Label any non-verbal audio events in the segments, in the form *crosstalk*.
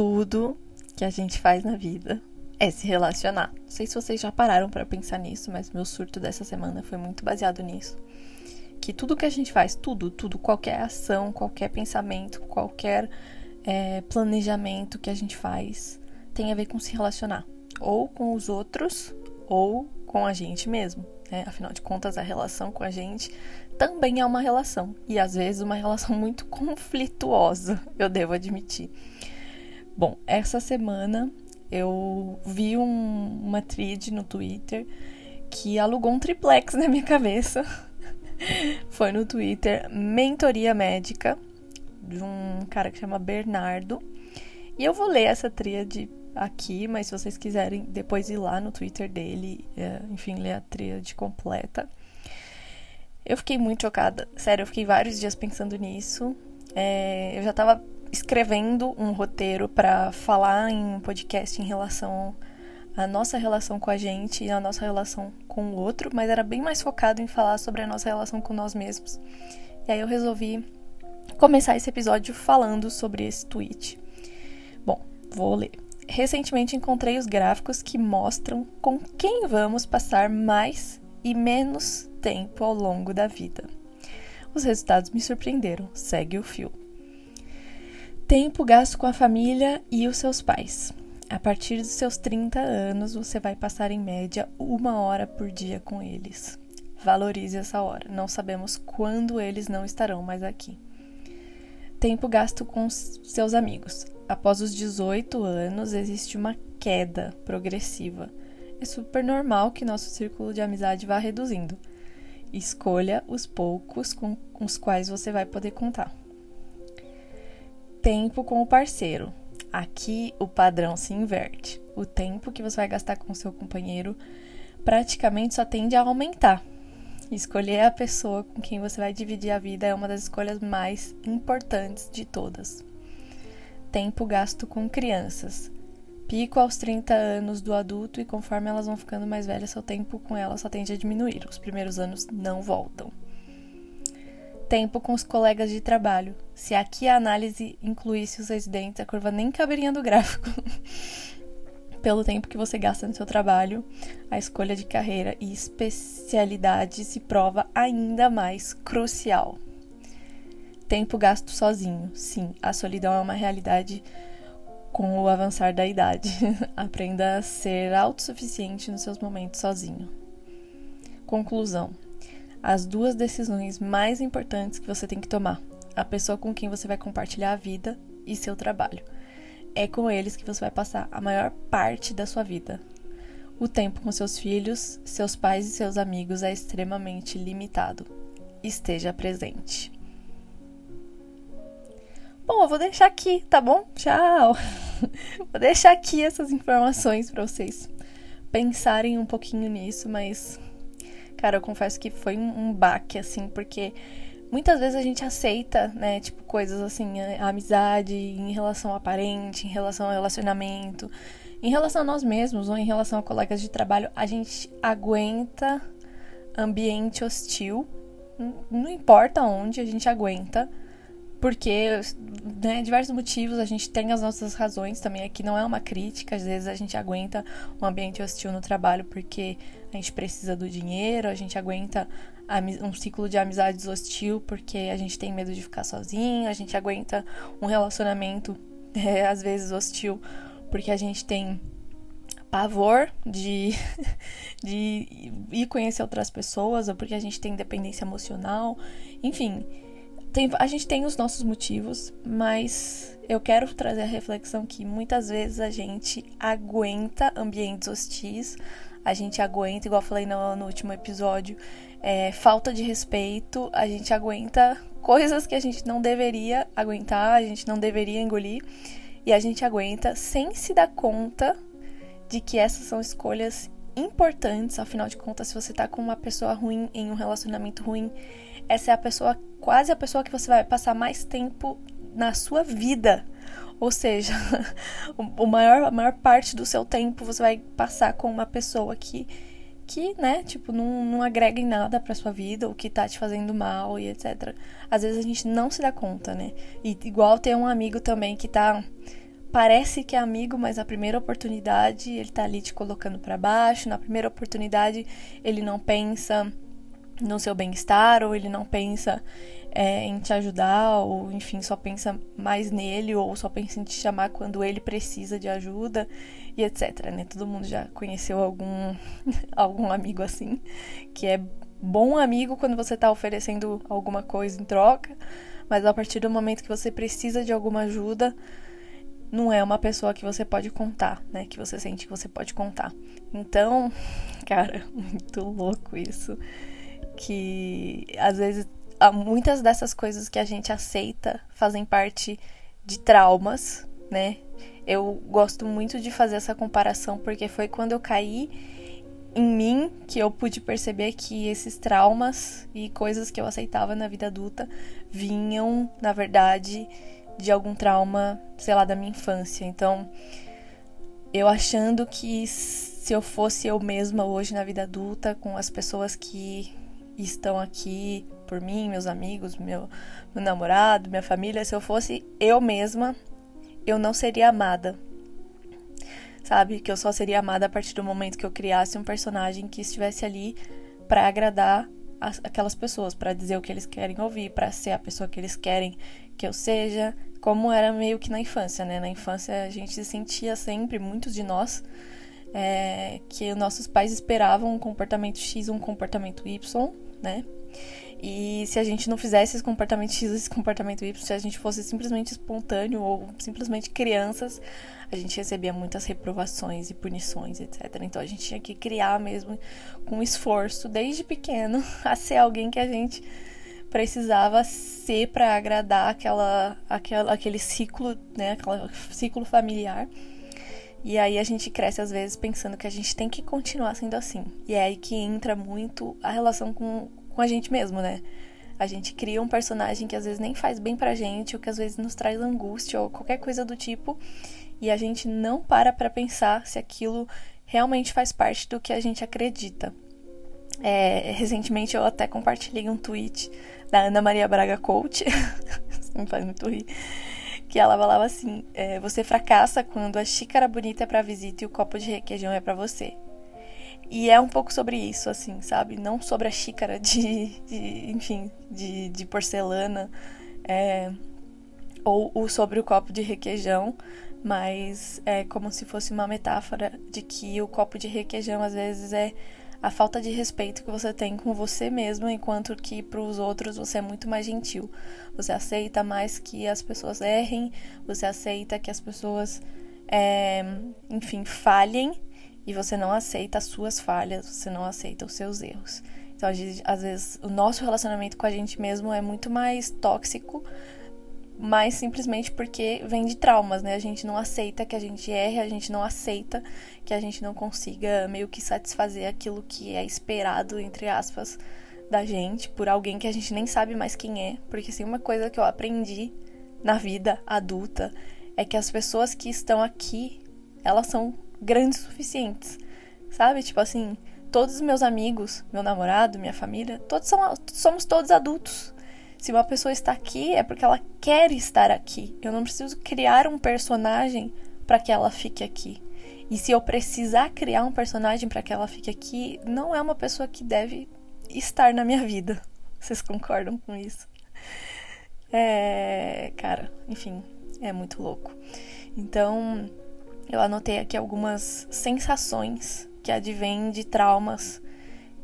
tudo que a gente faz na vida é se relacionar. Não sei se vocês já pararam para pensar nisso, mas meu surto dessa semana foi muito baseado nisso. Que tudo que a gente faz, tudo, tudo, qualquer ação, qualquer pensamento, qualquer é, planejamento que a gente faz, tem a ver com se relacionar. Ou com os outros, ou com a gente mesmo. Né? Afinal de contas, a relação com a gente também é uma relação. E às vezes uma relação *laughs* muito conflituosa, eu devo admitir. Bom, essa semana eu vi um, uma thread no Twitter que alugou um triplex na minha cabeça. *laughs* Foi no Twitter Mentoria Médica, de um cara que chama Bernardo. E eu vou ler essa tríade aqui, mas se vocês quiserem depois ir lá no Twitter dele, é, enfim, ler a tríade completa. Eu fiquei muito chocada. Sério, eu fiquei vários dias pensando nisso. É, eu já tava escrevendo um roteiro para falar em um podcast em relação à nossa relação com a gente e a nossa relação com o outro, mas era bem mais focado em falar sobre a nossa relação com nós mesmos. E aí eu resolvi começar esse episódio falando sobre esse tweet. Bom, vou ler. Recentemente encontrei os gráficos que mostram com quem vamos passar mais e menos tempo ao longo da vida. Os resultados me surpreenderam. Segue o fio. Tempo gasto com a família e os seus pais. A partir dos seus 30 anos, você vai passar em média uma hora por dia com eles. Valorize essa hora. Não sabemos quando eles não estarão mais aqui. Tempo gasto com seus amigos. Após os 18 anos, existe uma queda progressiva. É super normal que nosso círculo de amizade vá reduzindo. Escolha os poucos com os quais você vai poder contar tempo com o parceiro. Aqui o padrão se inverte. O tempo que você vai gastar com o seu companheiro praticamente só tende a aumentar. Escolher a pessoa com quem você vai dividir a vida é uma das escolhas mais importantes de todas. Tempo gasto com crianças. Pico aos 30 anos do adulto e conforme elas vão ficando mais velhas, seu tempo com elas só tende a diminuir. Os primeiros anos não voltam tempo com os colegas de trabalho. Se aqui a análise incluísse os residentes, a curva nem caberia do gráfico. *laughs* Pelo tempo que você gasta no seu trabalho, a escolha de carreira e especialidade se prova ainda mais crucial. Tempo gasto sozinho. Sim, a solidão é uma realidade com o avançar da idade. *laughs* Aprenda a ser autossuficiente nos seus momentos sozinho. Conclusão: as duas decisões mais importantes que você tem que tomar: a pessoa com quem você vai compartilhar a vida e seu trabalho. É com eles que você vai passar a maior parte da sua vida. O tempo com seus filhos, seus pais e seus amigos é extremamente limitado. Esteja presente. Bom, eu vou deixar aqui, tá bom? Tchau! *laughs* vou deixar aqui essas informações para vocês pensarem um pouquinho nisso, mas Cara, eu confesso que foi um, baque, assim, porque muitas vezes a gente aceita, né, tipo, coisas assim, a amizade em relação ao parente, em relação ao relacionamento, em relação a nós mesmos ou em relação a colegas de trabalho, a gente aguenta ambiente hostil, não importa onde, a gente aguenta porque, né, diversos motivos, a gente tem as nossas razões também. Aqui não é uma crítica, às vezes a gente aguenta um ambiente hostil no trabalho porque a gente precisa do dinheiro, a gente aguenta um ciclo de amizades hostil porque a gente tem medo de ficar sozinho, a gente aguenta um relacionamento, *laughs* é, às vezes hostil, porque a gente tem pavor de, *laughs* de ir conhecer outras pessoas ou porque a gente tem dependência emocional, enfim tem, a gente tem os nossos motivos, mas eu quero trazer a reflexão que muitas vezes a gente aguenta ambientes hostis, a gente aguenta, igual eu falei no, no último episódio, é, falta de respeito, a gente aguenta coisas que a gente não deveria aguentar, a gente não deveria engolir, e a gente aguenta sem se dar conta de que essas são escolhas importantes, afinal de contas, se você tá com uma pessoa ruim em um relacionamento ruim, essa é a pessoa, quase a pessoa que você vai passar mais tempo na sua vida. Ou seja, *laughs* o maior, a maior parte do seu tempo você vai passar com uma pessoa que, que né, tipo, não, não agrega em nada pra sua vida, ou que tá te fazendo mal e etc. Às vezes a gente não se dá conta, né? E igual tem um amigo também que tá parece que é amigo, mas na primeira oportunidade ele tá ali te colocando para baixo, na primeira oportunidade ele não pensa no seu bem-estar, ou ele não pensa é, em te ajudar, ou enfim, só pensa mais nele, ou só pensa em te chamar quando ele precisa de ajuda, e etc. Né? Todo mundo já conheceu algum, *laughs* algum amigo assim, que é bom amigo quando você está oferecendo alguma coisa em troca, mas a partir do momento que você precisa de alguma ajuda, não é uma pessoa que você pode contar, né? Que você sente que você pode contar. Então, *laughs* cara, muito louco isso. Que às vezes muitas dessas coisas que a gente aceita fazem parte de traumas, né? Eu gosto muito de fazer essa comparação porque foi quando eu caí em mim que eu pude perceber que esses traumas e coisas que eu aceitava na vida adulta vinham, na verdade, de algum trauma, sei lá, da minha infância. Então, eu achando que se eu fosse eu mesma hoje na vida adulta, com as pessoas que estão aqui por mim, meus amigos, meu, meu namorado, minha família, se eu fosse eu mesma, eu não seria amada sabe? Que eu só seria amada a partir do momento que eu criasse um personagem que estivesse ali para agradar as, aquelas pessoas, para dizer o que eles querem ouvir, para ser a pessoa que eles querem que eu seja, como era meio que na infância, né? Na infância a gente se sentia sempre, muitos de nós, é, que nossos pais esperavam um comportamento X, um comportamento Y, né? E se a gente não fizesse esse comportamento X, esse comportamento Y, se a gente fosse simplesmente espontâneo ou simplesmente crianças, a gente recebia muitas reprovações e punições, etc. Então a gente tinha que criar mesmo com esforço desde pequeno *laughs* a ser alguém que a gente precisava ser para agradar aquela, aquela, aquele ciclo, né, aquele ciclo familiar. E aí a gente cresce às vezes pensando que a gente tem que continuar sendo assim. E é aí que entra muito a relação com, com a gente mesmo, né? A gente cria um personagem que às vezes nem faz bem pra gente, ou que às vezes nos traz angústia, ou qualquer coisa do tipo, e a gente não para pra pensar se aquilo realmente faz parte do que a gente acredita. É, recentemente eu até compartilhei um tweet da Ana Maria Braga Coach, *laughs* me faz muito rir, que ela falava assim: é, Você fracassa quando a xícara bonita é pra visita e o copo de requeijão é para você. E é um pouco sobre isso, assim, sabe? Não sobre a xícara de, de enfim, de, de porcelana, é, ou, ou sobre o copo de requeijão, mas é como se fosse uma metáfora de que o copo de requeijão às vezes é a falta de respeito que você tem com você mesmo, enquanto que para os outros você é muito mais gentil. Você aceita mais que as pessoas errem, você aceita que as pessoas, é, enfim, falhem e você não aceita as suas falhas, você não aceita os seus erros. Então, às vezes, o nosso relacionamento com a gente mesmo é muito mais tóxico, mas simplesmente porque vem de traumas, né? A gente não aceita que a gente erre, a gente não aceita que a gente não consiga meio que satisfazer aquilo que é esperado, entre aspas, da gente por alguém que a gente nem sabe mais quem é. Porque, assim, uma coisa que eu aprendi na vida adulta é que as pessoas que estão aqui, elas são grandes o suficientes. Sabe? Tipo assim, todos os meus amigos, meu namorado, minha família, todos são, somos todos adultos. Se uma pessoa está aqui é porque ela quer estar aqui. Eu não preciso criar um personagem para que ela fique aqui. E se eu precisar criar um personagem para que ela fique aqui, não é uma pessoa que deve estar na minha vida. *laughs* Vocês concordam com isso? É, cara, enfim, é muito louco. Então, eu anotei aqui algumas sensações que advêm de traumas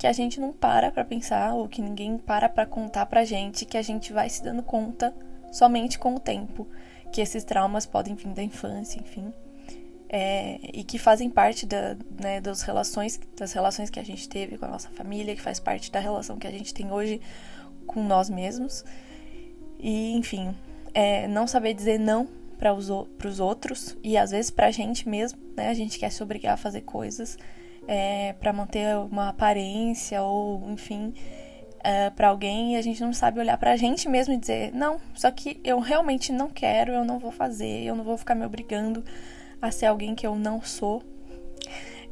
que a gente não para para pensar ou que ninguém para para contar pra gente, que a gente vai se dando conta somente com o tempo, que esses traumas podem vir da infância, enfim, é, e que fazem parte da, né, das relações, das relações que a gente teve com a nossa família, que faz parte da relação que a gente tem hoje com nós mesmos, e enfim, é, não saber dizer não para os outros e às vezes para a gente mesmo, né? A gente quer se obrigar a fazer coisas é, para manter uma aparência ou, enfim, é, para alguém e a gente não sabe olhar para a gente mesmo e dizer: não, só que eu realmente não quero, eu não vou fazer, eu não vou ficar me obrigando a ser alguém que eu não sou.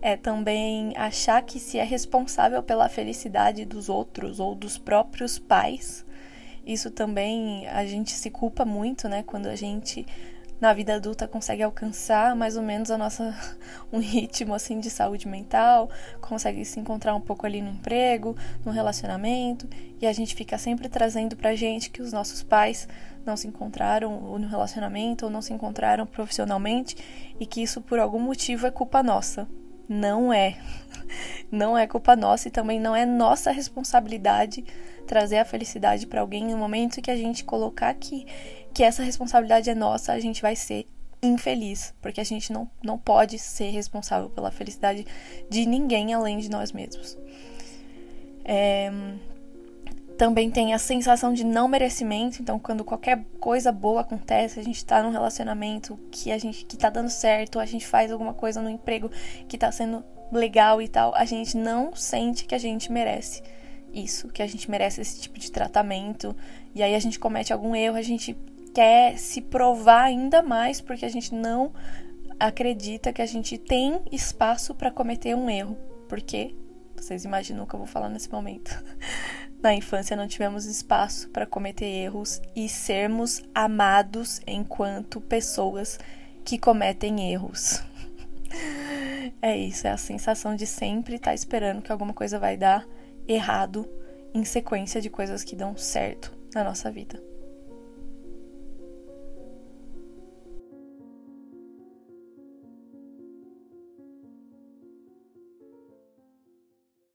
É também achar que se é responsável pela felicidade dos outros ou dos próprios pais. Isso também a gente se culpa muito, né? Quando a gente na vida adulta consegue alcançar mais ou menos a nossa *laughs* um ritmo assim de saúde mental, consegue se encontrar um pouco ali no emprego, no relacionamento, e a gente fica sempre trazendo pra gente que os nossos pais não se encontraram no relacionamento ou não se encontraram profissionalmente e que isso por algum motivo é culpa nossa. Não é. *laughs* Não é culpa nossa e também não é nossa responsabilidade trazer a felicidade para alguém no momento que a gente colocar que, que essa responsabilidade é nossa, a gente vai ser infeliz, porque a gente não, não pode ser responsável pela felicidade de ninguém além de nós mesmos. É, também tem a sensação de não merecimento, então quando qualquer coisa boa acontece, a gente tá num relacionamento que a gente que tá dando certo, a gente faz alguma coisa no emprego que tá sendo legal e tal, a gente não sente que a gente merece isso, que a gente merece esse tipo de tratamento. E aí a gente comete algum erro, a gente quer se provar ainda mais porque a gente não acredita que a gente tem espaço para cometer um erro. Porque vocês imaginam o que eu vou falar nesse momento. *laughs* Na infância não tivemos espaço para cometer erros e sermos amados enquanto pessoas que cometem erros. *laughs* É isso, é a sensação de sempre estar tá esperando que alguma coisa vai dar errado em sequência de coisas que dão certo na nossa vida.